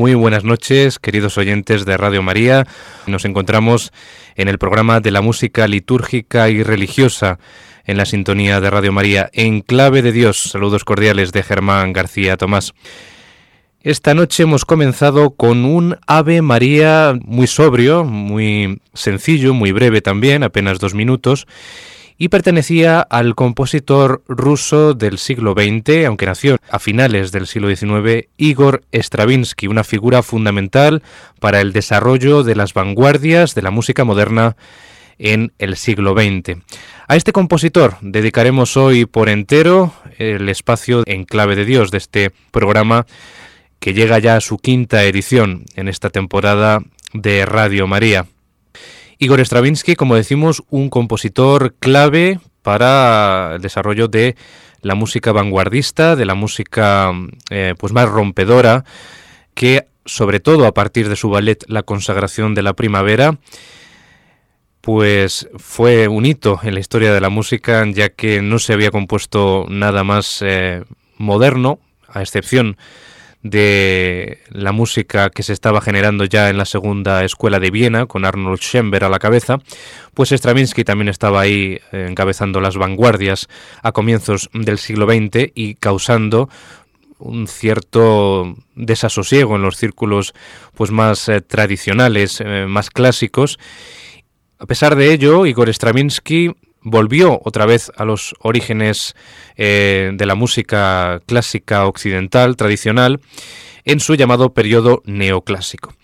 Muy buenas noches, queridos oyentes de Radio María. Nos encontramos en el programa de la música litúrgica y religiosa en la sintonía de Radio María en clave de Dios. Saludos cordiales de Germán García Tomás. Esta noche hemos comenzado con un Ave María muy sobrio, muy sencillo, muy breve también, apenas dos minutos, y pertenecía al compositor ruso del siglo XX, aunque nació a finales del siglo XIX, Igor Stravinsky, una figura fundamental para el desarrollo de las vanguardias de la música moderna en el siglo XX. A este compositor dedicaremos hoy por entero el espacio en clave de Dios de este programa que llega ya a su quinta edición en esta temporada de Radio María. Igor Stravinsky, como decimos, un compositor clave para el desarrollo de la música vanguardista, de la música eh, pues más rompedora, que sobre todo a partir de su ballet La consagración de la primavera, pues fue un hito en la historia de la música, ya que no se había compuesto nada más eh, moderno, a excepción la música que se estaba generando ya en la segunda escuela de Viena, con Arnold Schoenberg a la cabeza, pues Stravinsky también estaba ahí eh, encabezando las vanguardias a comienzos del siglo XX y causando un cierto desasosiego en los círculos pues más eh, tradicionales, eh, más clásicos. A pesar de ello, Igor Stravinsky volvió otra vez a los orígenes eh, de la música clásica occidental tradicional en su llamado periodo neoclásico.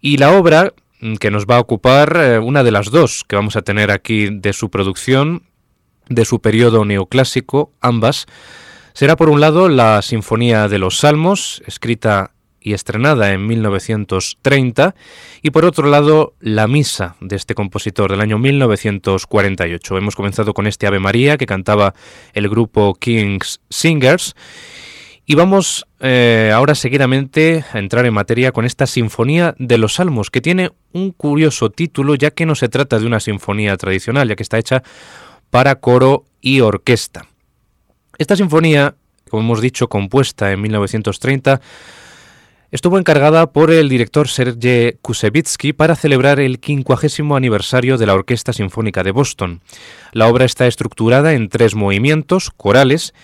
Y la obra mm, que nos va a ocupar, eh, una de las dos que vamos a tener aquí de su producción, de su periodo neoclásico, ambas, será por un lado la Sinfonía de los Salmos, escrita y estrenada en 1930, y por otro lado la misa de este compositor del año 1948. Hemos comenzado con este Ave María que cantaba el grupo King's Singers, y vamos eh, ahora seguidamente a entrar en materia con esta Sinfonía de los Salmos, que tiene un curioso título, ya que no se trata de una sinfonía tradicional, ya que está hecha para coro y orquesta. Esta sinfonía, como hemos dicho, compuesta en 1930, estuvo encargada por el director Sergei Kusevitsky para celebrar el 50 aniversario de la Orquesta Sinfónica de Boston. La obra está estructurada en tres movimientos corales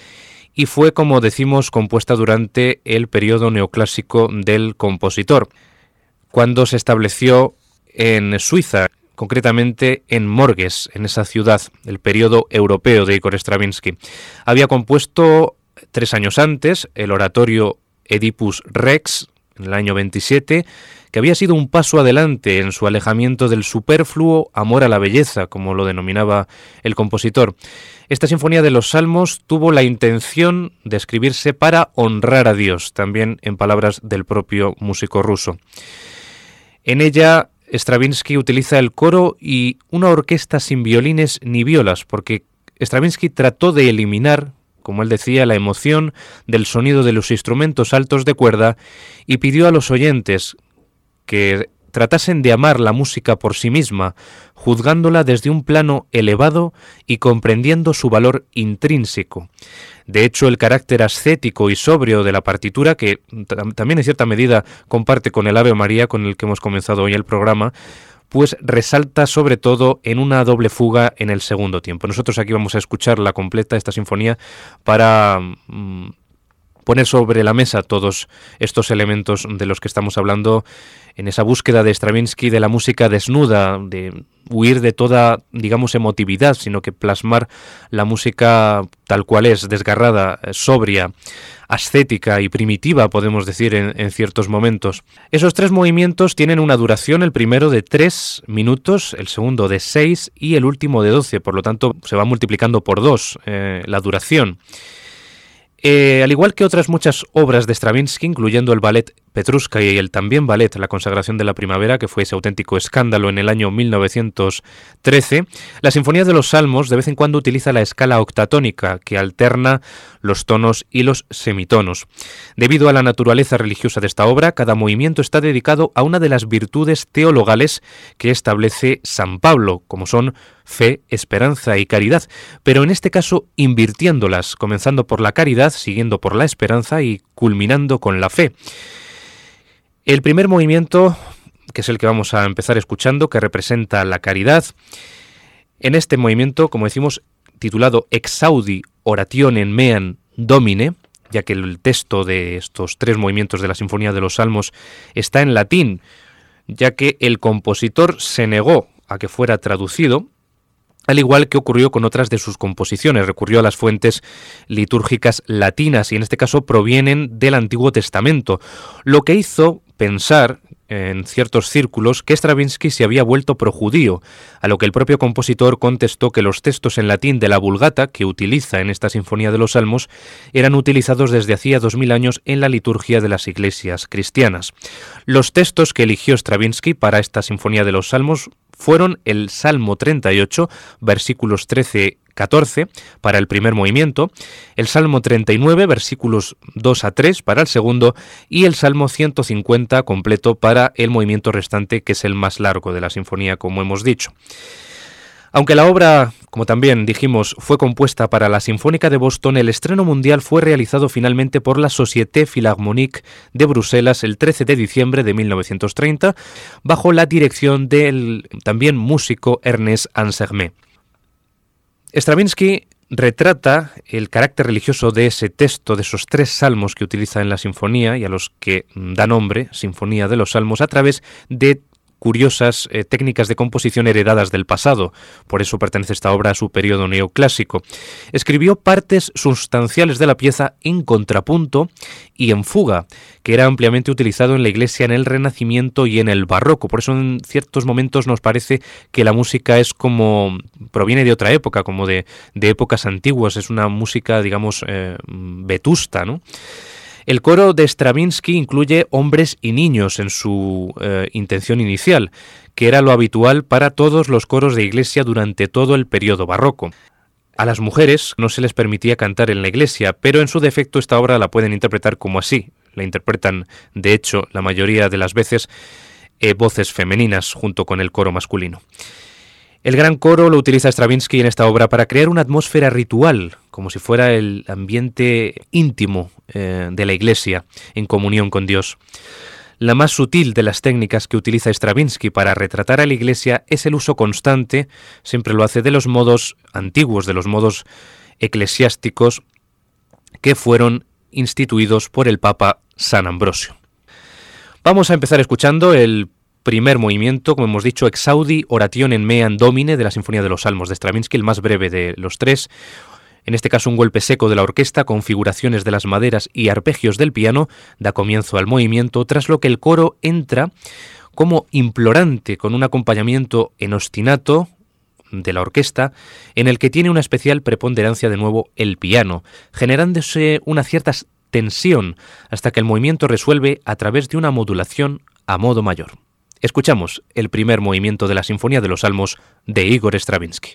y fue, como decimos, compuesta durante el periodo neoclásico del compositor. Cuando se estableció en Suiza, concretamente en Morges, en esa ciudad, el periodo europeo de Igor Stravinsky. Había compuesto tres años antes el oratorio Oedipus Rex, en el año 27, que había sido un paso adelante en su alejamiento del superfluo amor a la belleza, como lo denominaba el compositor. Esta Sinfonía de los Salmos tuvo la intención de escribirse para honrar a Dios, también en palabras del propio músico ruso. En ella Stravinsky utiliza el coro y una orquesta sin violines ni violas, porque Stravinsky trató de eliminar, como él decía, la emoción del sonido de los instrumentos altos de cuerda y pidió a los oyentes que tratasen de amar la música por sí misma, juzgándola desde un plano elevado y comprendiendo su valor intrínseco. De hecho, el carácter ascético y sobrio de la partitura, que también en cierta medida comparte con el Ave María con el que hemos comenzado hoy el programa, pues resalta sobre todo en una doble fuga en el segundo tiempo. Nosotros aquí vamos a escuchar la completa, esta sinfonía, para mm, poner sobre la mesa todos estos elementos de los que estamos hablando en esa búsqueda de Stravinsky de la música desnuda, de huir de toda, digamos, emotividad, sino que plasmar la música tal cual es, desgarrada, sobria, ascética y primitiva, podemos decir, en, ciertos momentos. Esos tres movimientos tienen una duración, el primero de tres minutos, el segundo de seis y el último de doce, por lo tanto se va multiplicando por dos eh, la duración. Eh, al igual que otras muchas obras de Stravinsky, incluyendo el ballet Petrushka y el también ballet La consagración de la primavera, que fue ese auténtico escándalo en el año 1913, la Sinfonía de los Salmos de vez en cuando utiliza la escala octatónica, que alterna los tonos y los semitonos. Debido a la naturaleza religiosa de esta obra, cada movimiento está dedicado a una de las virtudes teologales que establece San Pablo, como son fe, esperanza y caridad, pero en este caso invirtiéndolas, comenzando por la caridad, siguiendo por la esperanza y culminando con la fe. El primer movimiento, que es el que vamos a empezar escuchando, que representa la caridad, en este movimiento, como decimos, titulado Exaudi Orationen Mean Domine, ya que el texto de estos tres movimientos de la Sinfonía de los Salmos está en latín, ya que el compositor se negó a que fuera traducido, al igual que ocurrió con otras de sus composiciones, recurrió a las fuentes litúrgicas latinas y en este caso provienen del Antiguo Testamento, lo que hizo pensar en ciertos círculos que Stravinsky se había vuelto projudío, a lo que el propio compositor contestó que los textos en latín de la Vulgata, que utiliza en esta Sinfonía de los Salmos, eran utilizados desde hacía dos mil años en la liturgia de las iglesias cristianas. Los textos que eligió Stravinsky para esta Sinfonía de los Salmos fueron el Salmo 38, versículos 13 14 para el primer movimiento, el Salmo 39 versículos 2 a 3 para el segundo y el Salmo 150 completo para el movimiento restante que es el más largo de la sinfonía como hemos dicho. Aunque la obra, como también dijimos, fue compuesta para la Sinfónica de Boston, el estreno mundial fue realizado finalmente por la Société Philharmonique de Bruselas el 13 de diciembre de 1930, bajo la dirección del también músico Ernest Ansermet. Stravinsky retrata el carácter religioso de ese texto, de esos tres salmos que utiliza en la sinfonía y a los que da nombre, Sinfonía de los Salmos, a través de curiosas eh, técnicas de composición heredadas del pasado, por eso pertenece esta obra a su periodo neoclásico. Escribió partes sustanciales de la pieza en contrapunto y en fuga, que era ampliamente utilizado en la iglesia en el Renacimiento y en el Barroco. Por eso en ciertos momentos nos parece que la música es como proviene de otra época, como de, épocas antiguas, es una música, digamos, eh, vetusta, ¿no? El coro de Stravinsky incluye hombres y niños en su eh, intención inicial, que era lo habitual para todos los coros de iglesia durante todo el periodo barroco. A las mujeres no se les permitía cantar en la iglesia, pero en su defecto esta obra la pueden interpretar como así. La interpretan, de hecho, la mayoría de las veces eh, voces femeninas junto con el coro masculino. El gran coro lo utiliza Stravinsky en esta obra para crear una atmósfera ritual, como si fuera el ambiente íntimo eh, de la iglesia en comunión con Dios. La más sutil de las técnicas que utiliza Stravinsky para retratar a la iglesia es el uso constante, siempre lo hace de los modos antiguos, de los modos eclesiásticos que fueron instituidos por el Papa San Ambrosio. Vamos a empezar escuchando el primer movimiento, como hemos dicho, Exaudi Oration en Mean Domine de la Sinfonía de los Salmos de Stravinsky, el más breve de los tres. En este caso, un golpe seco de la orquesta, configuraciones de las maderas y arpegios del piano da comienzo al movimiento, tras lo que el coro entra como implorante, con un acompañamiento en ostinato de la orquesta, en el que tiene una especial preponderancia de nuevo el piano, generándose una cierta tensión hasta que el movimiento resuelve a través de una modulación a modo mayor. Escuchamos el primer movimiento de la Sinfonía de los Salmos de Igor Stravinsky.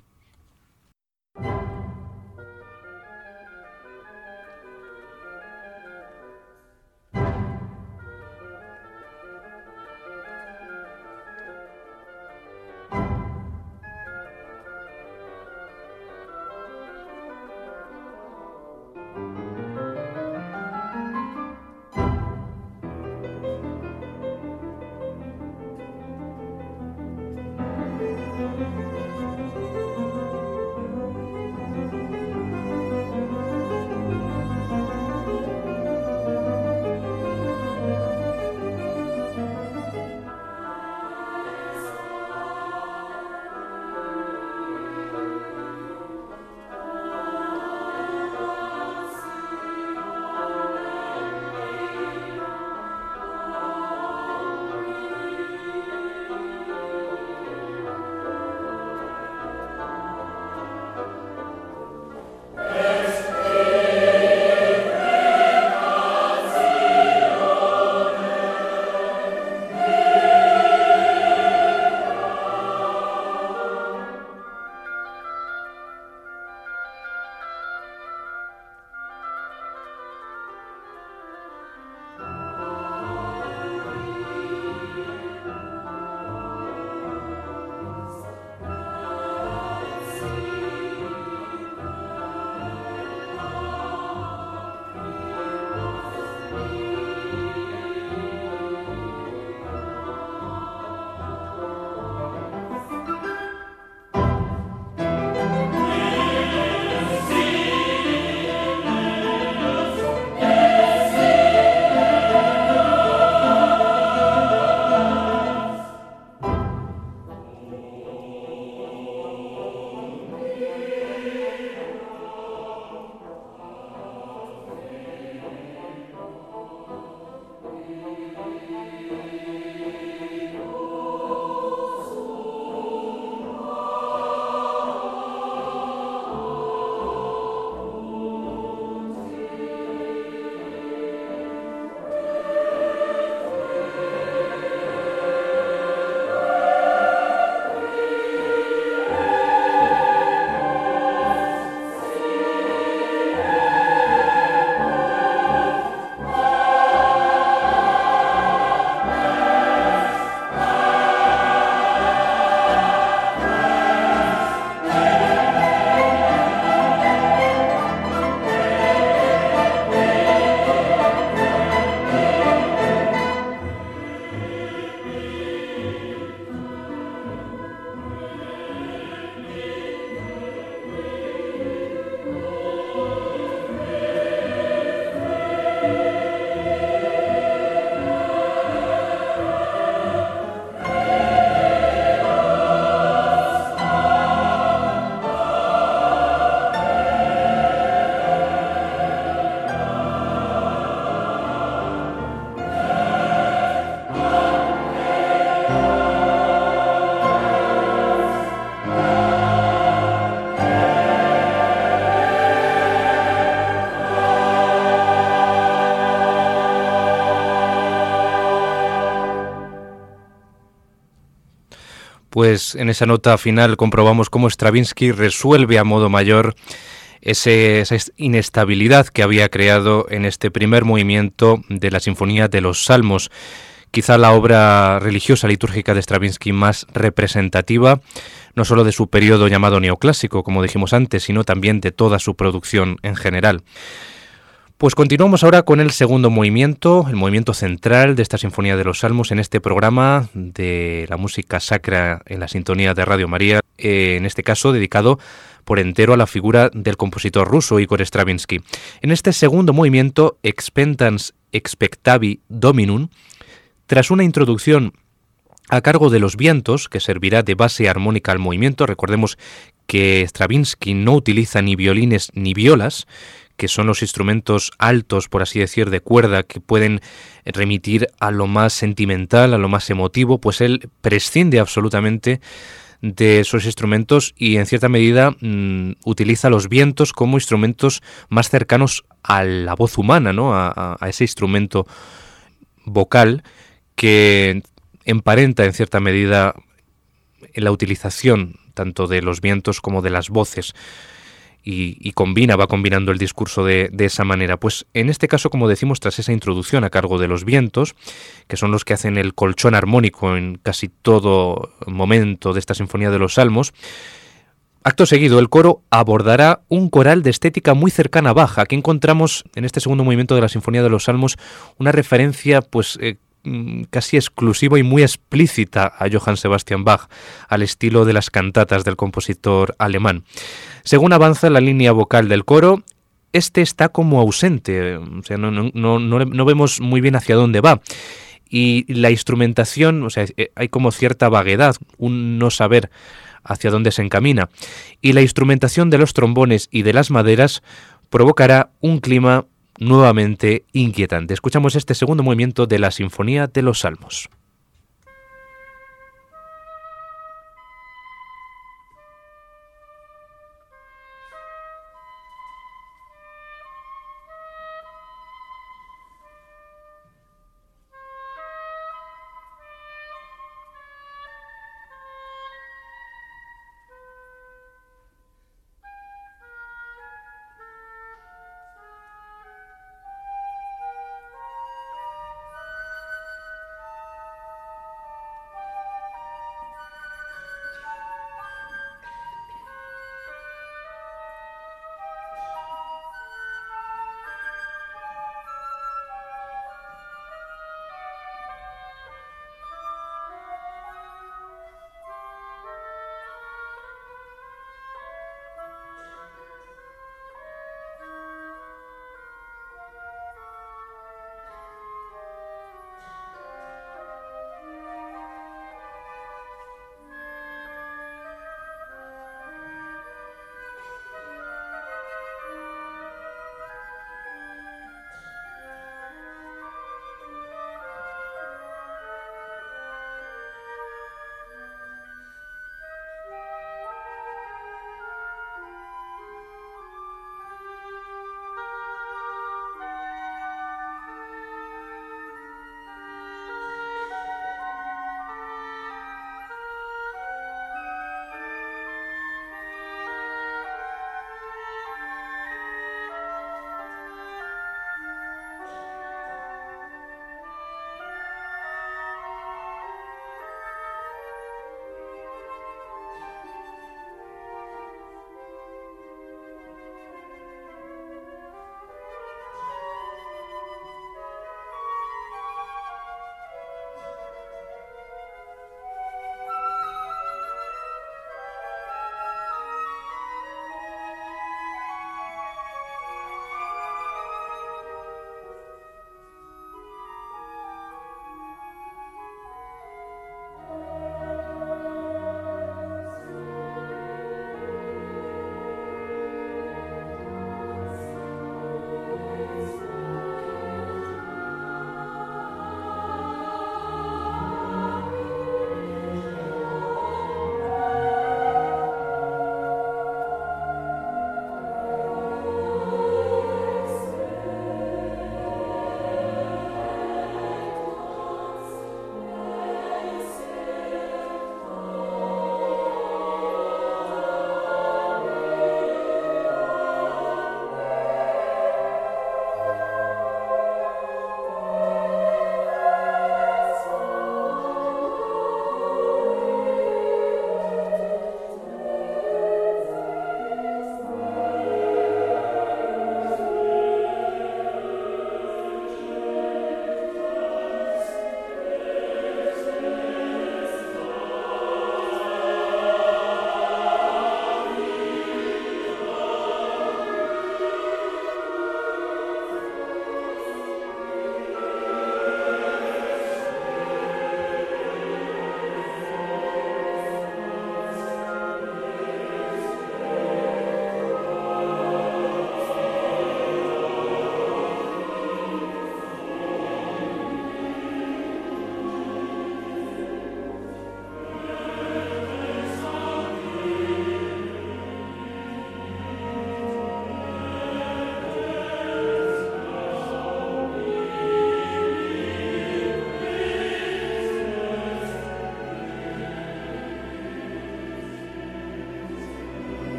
Pues en esa nota final comprobamos cómo Stravinsky resuelve a modo mayor esa inestabilidad que había creado en este primer movimiento de la Sinfonía de los Salmos, quizá la obra religiosa litúrgica de Stravinsky más representativa, no solo de su periodo llamado neoclásico, como dijimos antes, sino también de toda su producción en general. Pues continuamos ahora con el segundo movimiento, el movimiento central de esta Sinfonía de los Salmos en este programa de la música sacra en la sintonía de Radio María, eh, en este caso dedicado por entero a la figura del compositor ruso Igor Stravinsky. En este segundo movimiento, Expentans Expectavi Dominum, tras una introducción a cargo de los vientos, que servirá de base armónica al movimiento. Recordemos que Stravinsky no utiliza ni violines ni violas, que son los instrumentos altos, por así decir, de cuerda, que pueden remitir a lo más sentimental, a lo más emotivo, pues él prescinde absolutamente de esos instrumentos y en cierta medida mm, utiliza los vientos como instrumentos más cercanos a la voz humana, ¿no? a, a ese instrumento vocal que emparenta en cierta medida la utilización tanto de los vientos como de las voces. Y, combina, va combinando el discurso de, de, esa manera. Pues en este caso, como decimos, tras esa introducción a cargo de los vientos, que son los que hacen el colchón armónico en casi todo momento de esta Sinfonía de los Salmos, Acto seguido, el coro abordará un coral de estética muy cercana a Baja. Aquí encontramos en este segundo movimiento de la Sinfonía de los Salmos una referencia, pues, eh, casi exclusiva y muy explícita a Johann Sebastian Bach, al estilo de las cantatas del compositor alemán. Según avanza la línea vocal del coro, este está como ausente, o sea, no, vemos muy bien hacia dónde va. Y la instrumentación, o sea, eh, hay como cierta vaguedad, un no saber hacia dónde se encamina. Y la instrumentación de los trombones y de las maderas provocará un clima nuevamente inquietante. Escuchamos este segundo movimiento de la Sinfonía de los Salmos.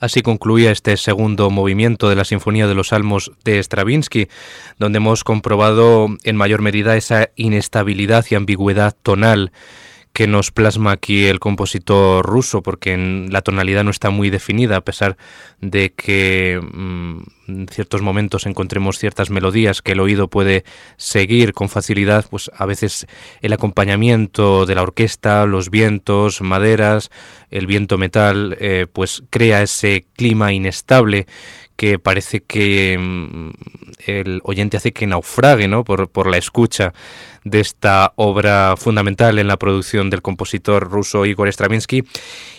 Así concluía este segundo movimiento de la Sinfonía de los Salmos de Stravinsky, donde hemos comprobado en mayor medida esa inestabilidad y ambigüedad tonal que nos plasma aquí el compositor ruso, porque en la tonalidad no está muy definida, a pesar de que mm, en ciertos momentos encontremos ciertas melodías que el oído puede seguir con facilidad, pues a veces el acompañamiento de la orquesta, los vientos, maderas, el viento metal, eh, pues crea ese clima inestable que parece que mm, el oyente hace que naufrague ¿no? por, por la escucha de esta obra fundamental en la producción del compositor ruso Igor Stravinsky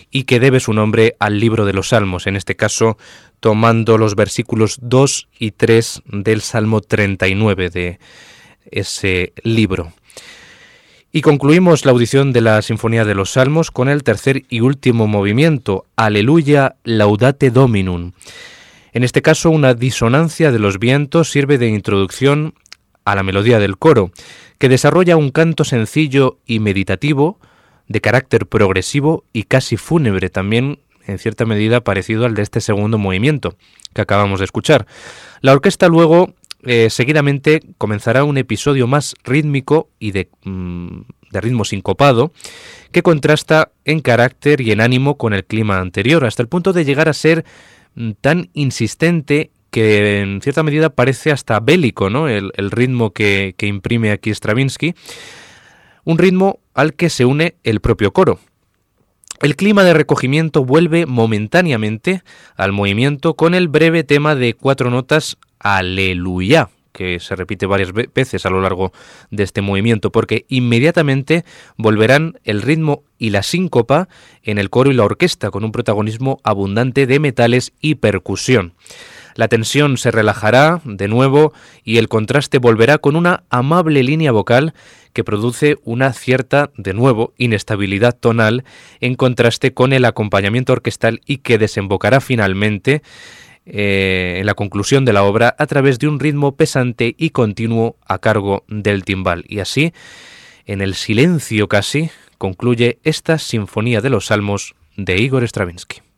y que debe su nombre al libro de los Salmos, en este caso tomando los versículos 2 y 3 del Salmo 39 de ese libro. Y concluimos la audición de la Sinfonía de los Salmos con el tercer y último movimiento, Aleluya, Laudate Dominum. En este caso, una disonancia de los vientos sirve de introducción a la melodía del coro, que desarrolla un canto sencillo y meditativo, de carácter progresivo y casi fúnebre, también en cierta medida parecido al de este segundo movimiento que acabamos de escuchar. La orquesta luego, eh, seguidamente, comenzará un episodio más rítmico y de, mm, de ritmo sincopado, que contrasta en carácter y en ánimo con el clima anterior, hasta el punto de llegar a ser tan insistente que en cierta medida parece hasta bélico, ¿no? El, ritmo que, que imprime aquí Stravinsky, un ritmo al que se une el propio coro. El clima de recogimiento vuelve momentáneamente al movimiento con el breve tema de cuatro notas Aleluya, que se repite varias veces a lo largo de este movimiento, porque inmediatamente volverán el ritmo y la síncopa en el coro y la orquesta, con un protagonismo abundante de metales y percusión. La tensión se relajará de nuevo y el contraste volverá con una amable línea vocal que produce una cierta, de nuevo, inestabilidad tonal en contraste con el acompañamiento orquestal y que desembocará finalmente eh, en la conclusión de la obra a través de un ritmo pesante y continuo a cargo del timbal. Y así, en el silencio casi, concluye esta Sinfonía de los Salmos de Igor Stravinsky.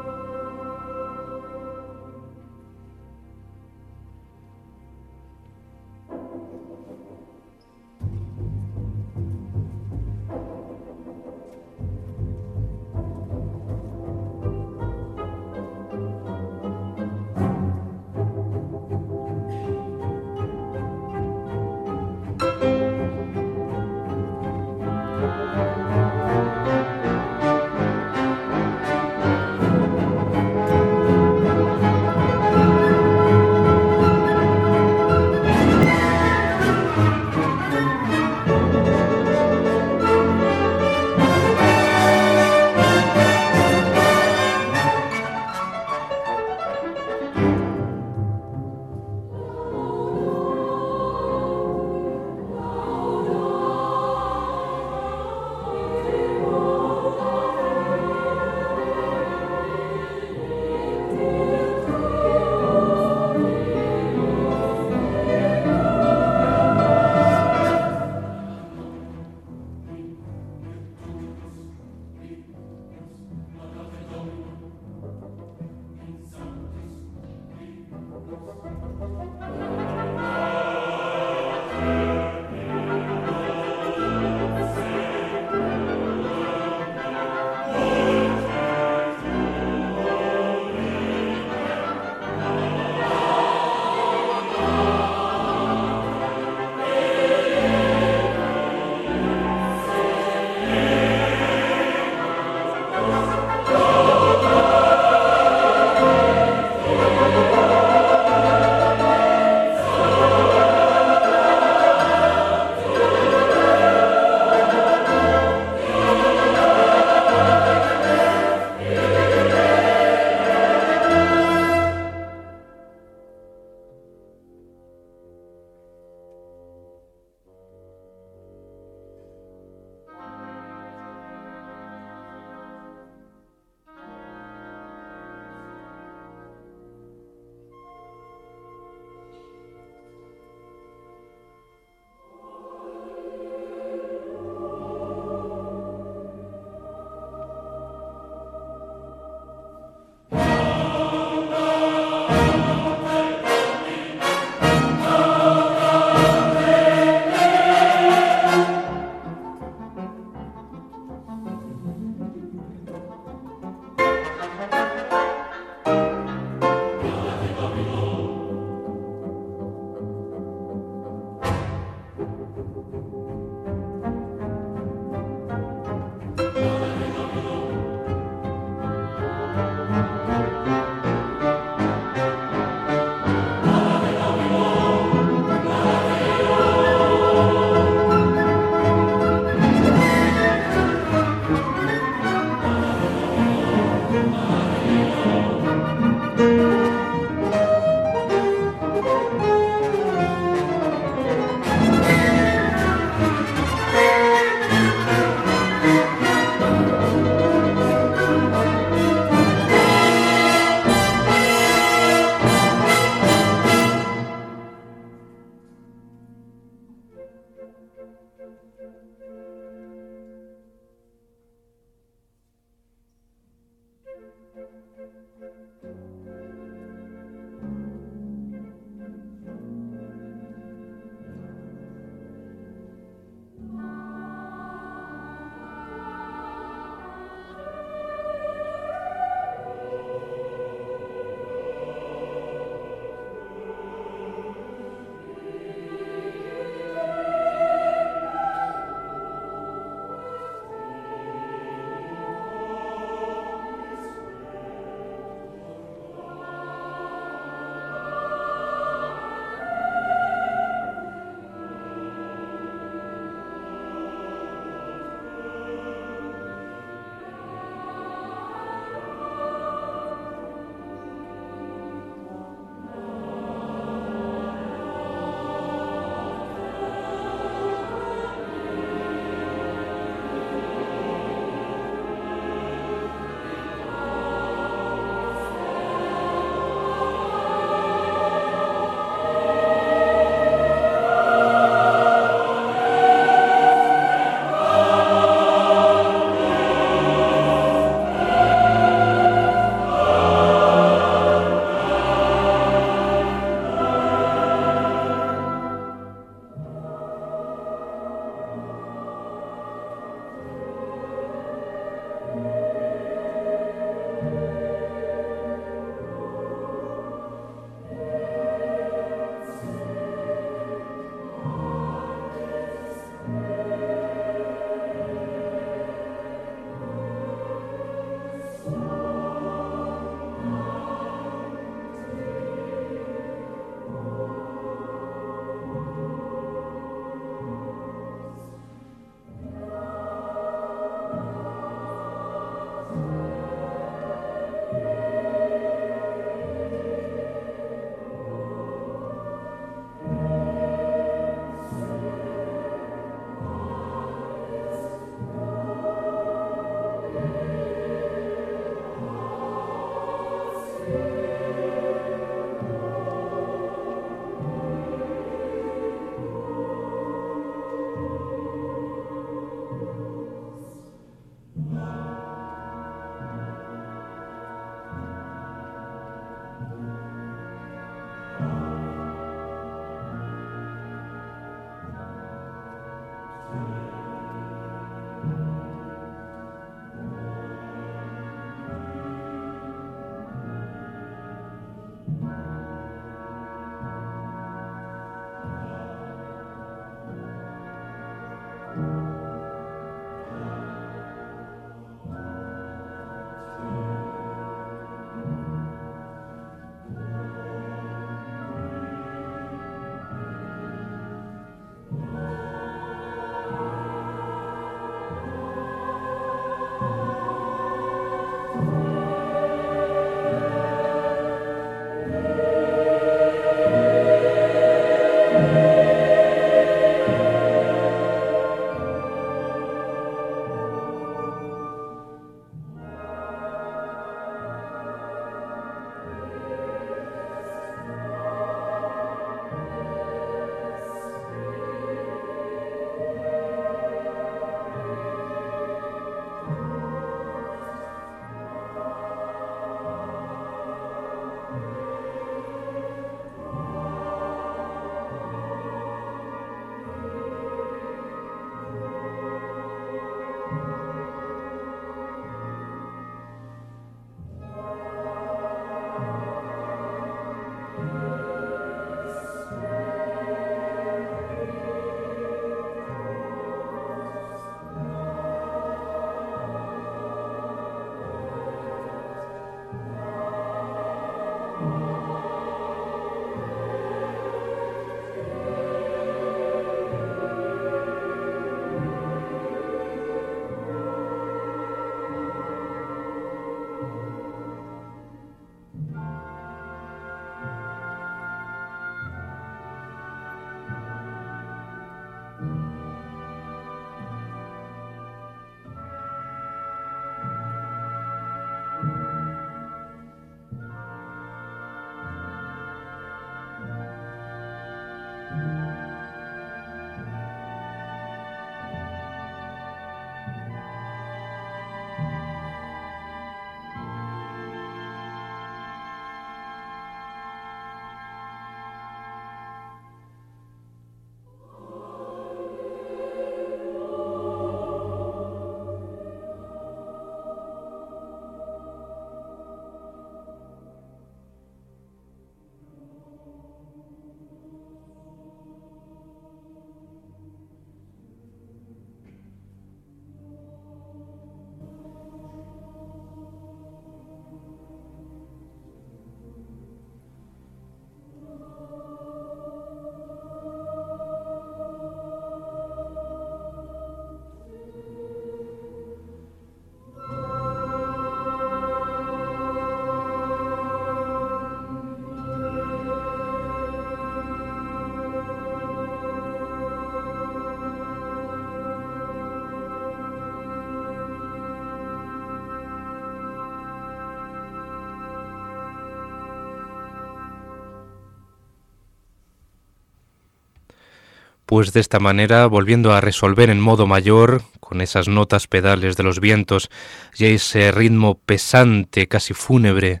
Pues de esta manera, volviendo a resolver en modo mayor, con esas notas pedales de los vientos y ese ritmo pesante, casi fúnebre,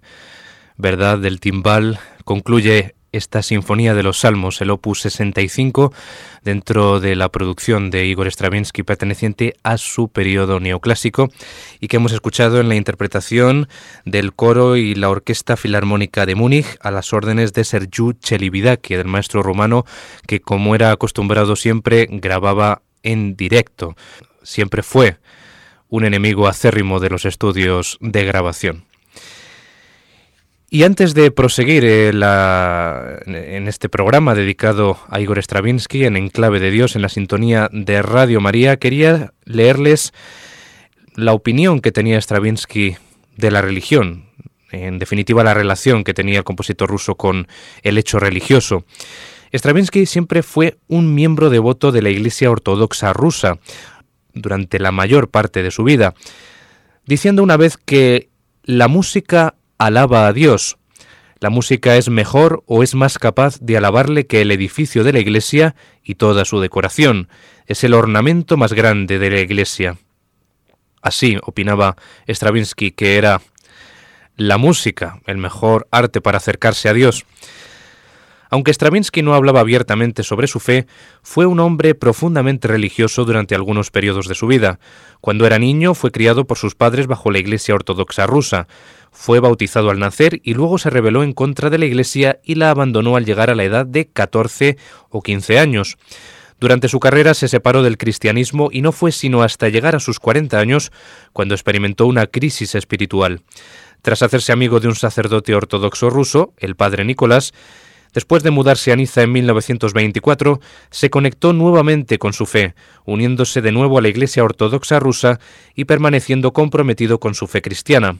¿verdad?, del timbal, concluye esta Sinfonía de los Salmos, el opus 65, dentro de la producción de Igor Stravinsky perteneciente a su periodo neoclásico y que hemos escuchado en la interpretación del coro y la Orquesta Filarmónica de Múnich a las órdenes de Sergiu Celibidache, del maestro romano que como era acostumbrado siempre grababa en directo. Siempre fue un enemigo acérrimo de los estudios de grabación. Y antes de proseguir eh, en este programa dedicado a Igor Stravinsky en Enclave de Dios en la sintonía de Radio María, quería leerles la opinión que tenía Stravinsky de la religión, en definitiva la relación que tenía el compositor ruso con el hecho religioso. Stravinsky siempre fue un miembro devoto de la Iglesia Ortodoxa rusa durante la mayor parte de su vida, diciendo una vez que la música alaba a Dios. La música es mejor o es más capaz de alabarle que el edificio de la iglesia y toda su decoración. Es el ornamento más grande de la iglesia. Así opinaba Stravinsky que era la música el mejor arte para acercarse a Dios. Aunque Stravinsky no hablaba abiertamente sobre su fe, fue un hombre profundamente religioso durante algunos periodos de su vida. Cuando era niño fue criado por sus padres bajo la Iglesia Ortodoxa rusa. Fue bautizado al nacer y luego se rebeló en contra de la Iglesia y la abandonó al llegar a la edad de 14 o 15 años. Durante su carrera se separó del cristianismo y no fue sino hasta llegar a sus 40 años cuando experimentó una crisis espiritual. Tras hacerse amigo de un sacerdote ortodoxo ruso, el padre Nicolás, después de mudarse a Niza en 1924, se conectó nuevamente con su fe, uniéndose de nuevo a la Iglesia Ortodoxa rusa y permaneciendo comprometido con su fe cristiana.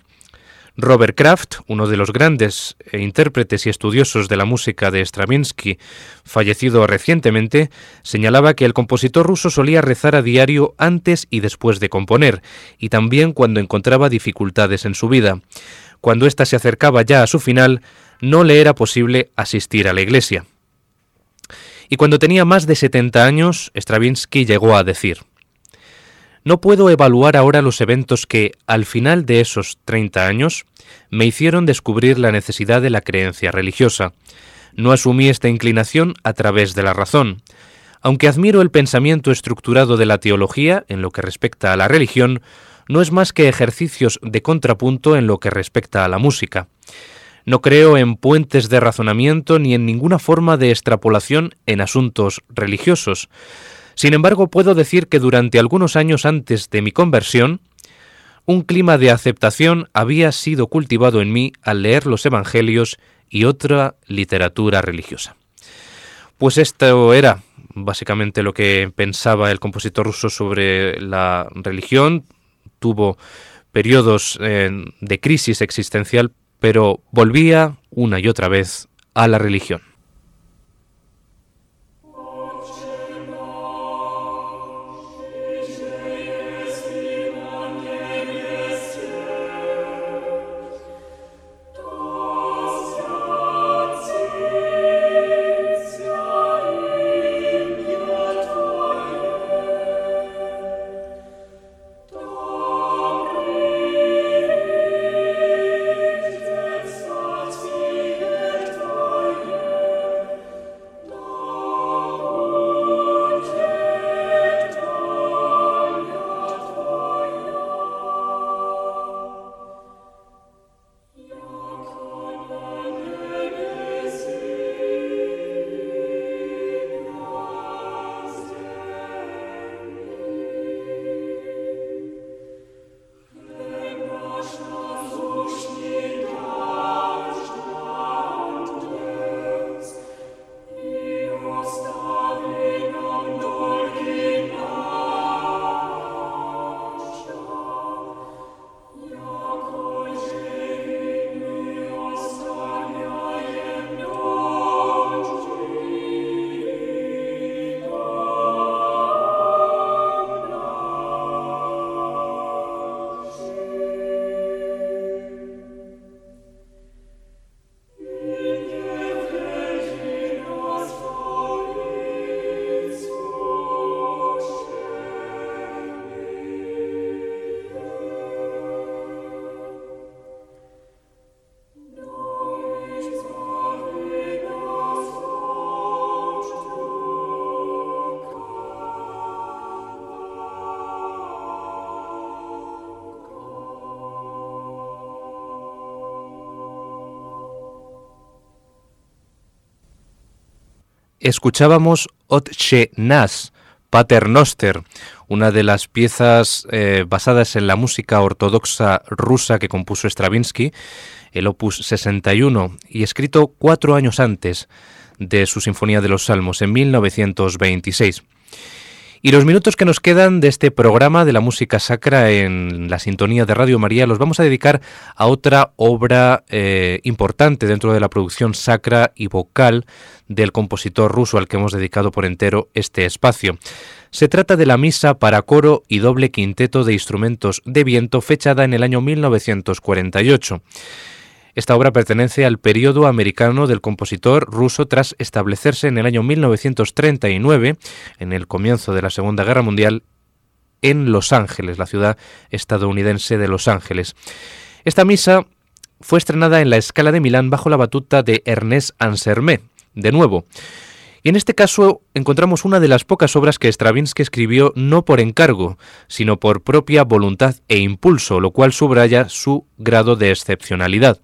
Robert Kraft, uno de los grandes eh, intérpretes y estudiosos de la música de Stravinsky, fallecido recientemente, señalaba que el compositor ruso solía rezar a diario antes y después de componer, y también cuando encontraba dificultades en su vida. Cuando ésta se acercaba ya a su final, no le era posible asistir a la iglesia. Y cuando tenía más de 70 años, Stravinsky llegó a decir, no puedo evaluar ahora los eventos que, al final de esos 30 años, me hicieron descubrir la necesidad de la creencia religiosa. No asumí esta inclinación a través de la razón. Aunque admiro el pensamiento estructurado de la teología en lo que respecta a la religión, no es más que ejercicios de contrapunto en lo que respecta a la música. No creo en puentes de razonamiento ni en ninguna forma de extrapolación en asuntos religiosos. Sin embargo, puedo decir que durante algunos años antes de mi conversión, un clima de aceptación había sido cultivado en mí al leer los Evangelios y otra literatura religiosa. Pues esto era básicamente lo que pensaba el compositor ruso sobre la religión. Tuvo periodos eh, de crisis existencial, pero volvía una y otra vez a la religión. Escuchábamos Otche Nas, Paternoster, una de las piezas eh, basadas en la música ortodoxa rusa que compuso Stravinsky, el opus 61, y escrito cuatro años antes de su Sinfonía de los Salmos, en 1926. Y los minutos que nos quedan de este programa de la música sacra en la sintonía de Radio María los vamos a dedicar a otra obra eh, importante dentro de la producción sacra y vocal del compositor ruso al que hemos dedicado por entero este espacio. Se trata de la misa para coro y doble quinteto de instrumentos de viento fechada en el año 1948. Esta obra pertenece al periodo americano del compositor ruso tras establecerse en el año 1939, en el comienzo de la Segunda Guerra Mundial, en Los Ángeles, la ciudad estadounidense de Los Ángeles. Esta misa fue estrenada en la Escala de Milán bajo la batuta de Ernest Ansermet, de nuevo. Y en este caso encontramos una de las pocas obras que Stravinsky escribió no por encargo, sino por propia voluntad e impulso, lo cual subraya su grado de excepcionalidad.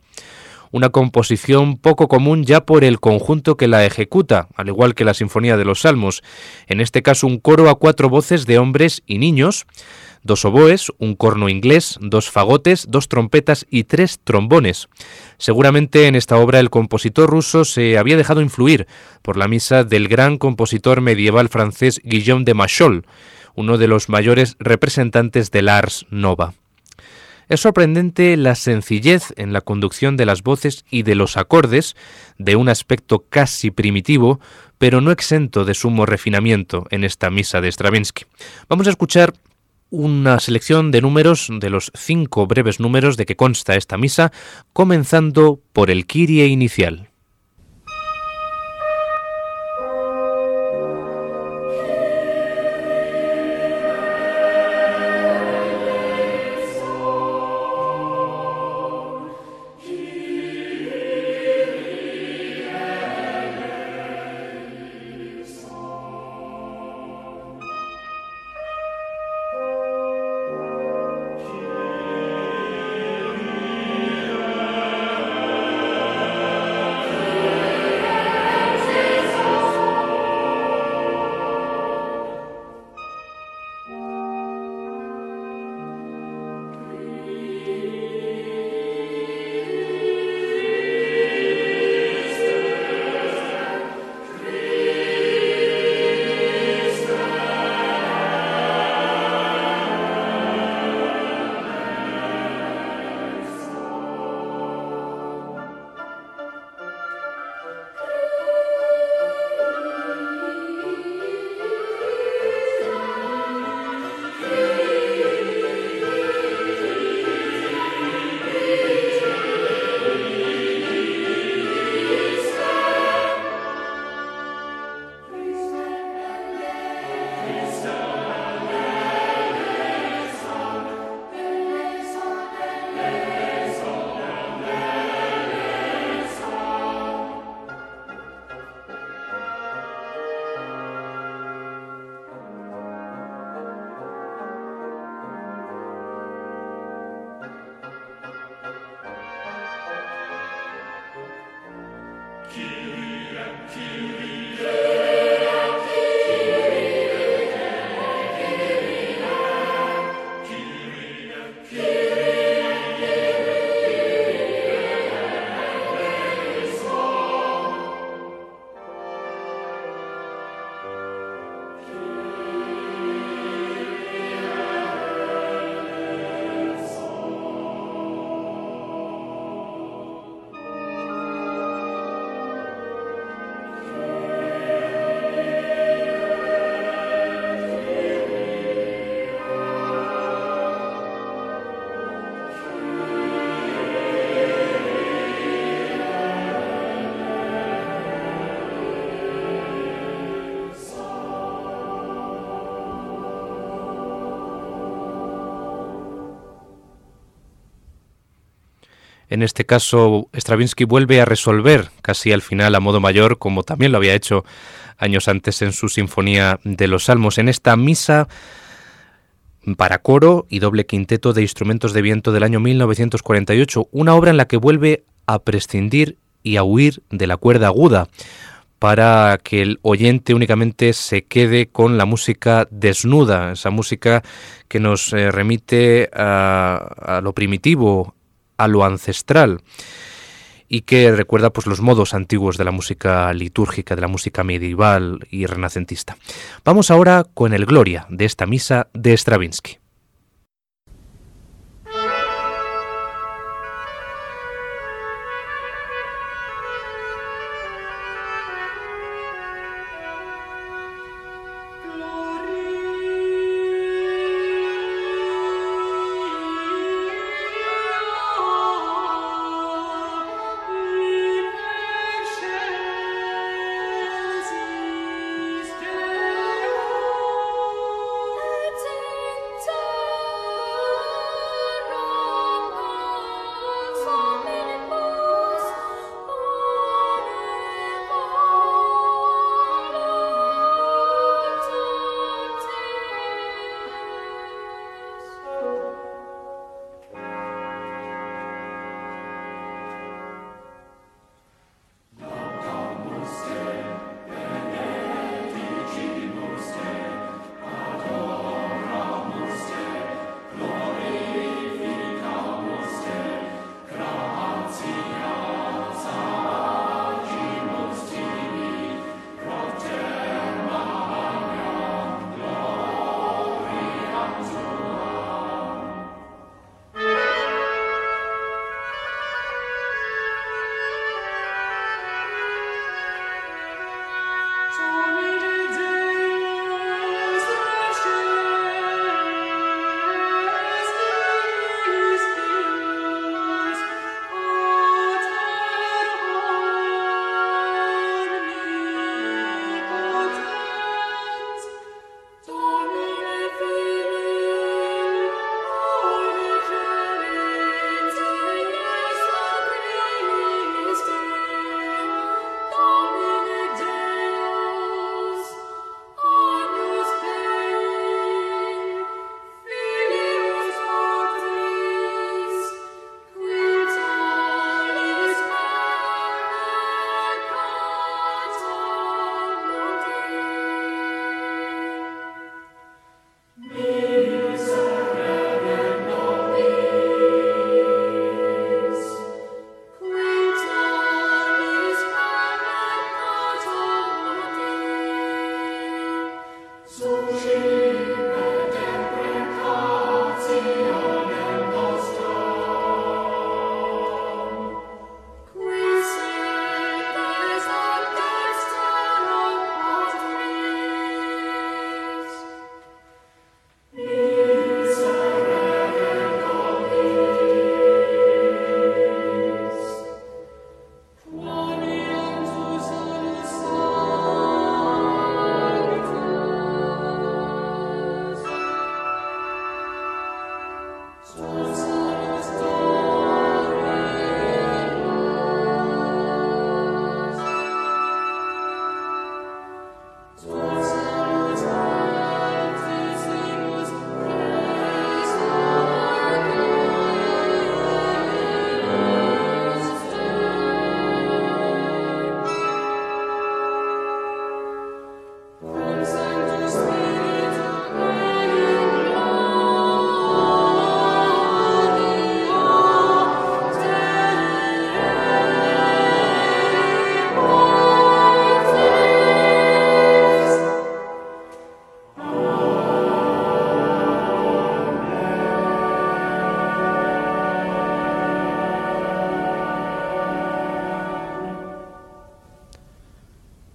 Una composición poco común ya por el conjunto que la ejecuta, al igual que la Sinfonía de los Salmos, en este caso un coro a cuatro voces de hombres y niños, dos oboes, un corno inglés, dos fagotes, dos trompetas y tres trombones. Seguramente en esta obra el compositor ruso se había dejado influir por la misa del gran compositor medieval francés Guillaume de Machaut, uno de los mayores representantes del Ars Nova. Es sorprendente la sencillez en la conducción de las voces y de los acordes, de un aspecto casi primitivo, pero no exento de sumo refinamiento en esta misa de Stravinsky. Vamos a escuchar una selección de números de los cinco breves números de que consta esta misa, comenzando por el Kyrie inicial. En este caso, Stravinsky vuelve a resolver casi al final a modo mayor, como también lo había hecho años antes en su Sinfonía de los Salmos. En esta misa para coro y doble quinteto de instrumentos de viento del año 1948, una obra en la que vuelve a prescindir y a huir de la cuerda aguda para que el oyente únicamente se quede con la música desnuda, esa música que nos eh, remite a, a lo primitivo, a lo ancestral y que recuerda pues los modos antiguos de la música litúrgica, de la música medieval y renacentista. Vamos ahora con el Gloria de esta misa de Stravinsky.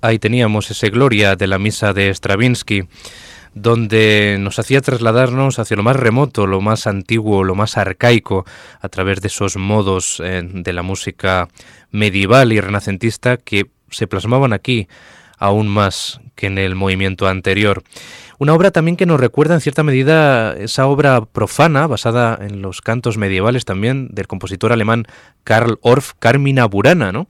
Ahí teníamos ese Gloria de la misa de Stravinsky, donde nos hacía trasladarnos hacia lo más remoto, lo más antiguo, lo más arcaico, a través de esos modos eh, de la música medieval y renacentista que se plasmaban aquí aún más que en el movimiento anterior. Una obra también que nos recuerda en cierta medida esa obra profana basada en los cantos medievales también del compositor alemán Karl Orff, Carmina Burana, ¿no?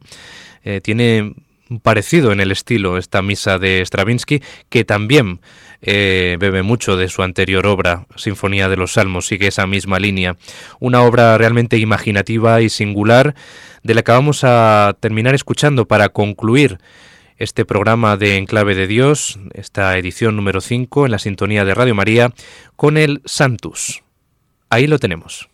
Eh, tiene parecido en el estilo esta misa de Stravinsky, que también eh, bebe mucho de su anterior obra, Sinfonía de los Salmos, sigue esa misma línea. Una obra realmente imaginativa y singular, de la que vamos a terminar escuchando para concluir este programa de Enclave de Dios, esta edición número 5 en la sintonía de Radio María, con el Santus. Ahí lo tenemos.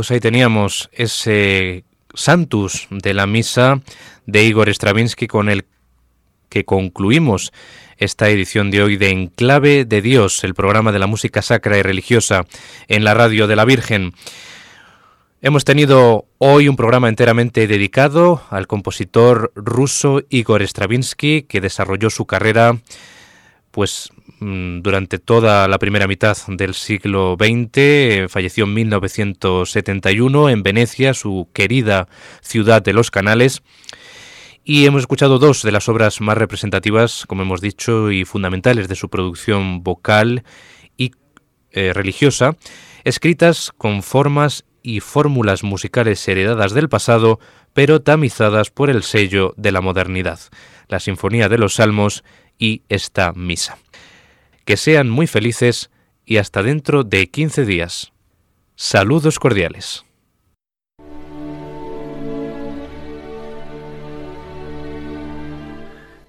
Pues ahí teníamos ese Santus de la misa de Igor Stravinsky con el que concluimos esta edición de hoy de Enclave de Dios, el programa de la música sacra y religiosa en la radio de la Virgen. Hemos tenido hoy un programa enteramente dedicado al compositor ruso Igor Stravinsky, que desarrolló su carrera pues mm, durante toda la primera mitad del siglo XX, falleció en 1971 en Venecia, su querida ciudad de los canales, y hemos escuchado dos de las obras más representativas, como hemos dicho, y fundamentales de su producción vocal y eh, religiosa, escritas con formas y fórmulas musicales heredadas del pasado, pero tamizadas por el sello de la modernidad, la Sinfonía de los Salmos y esta misa. Que sean muy felices y hasta dentro de 15 días. Saludos cordiales.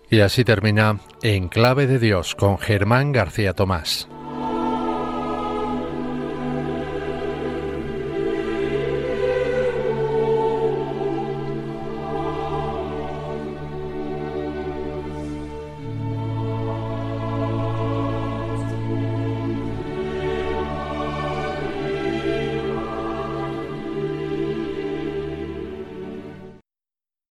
Y así termina En Clave de Dios con Germán García Tomás.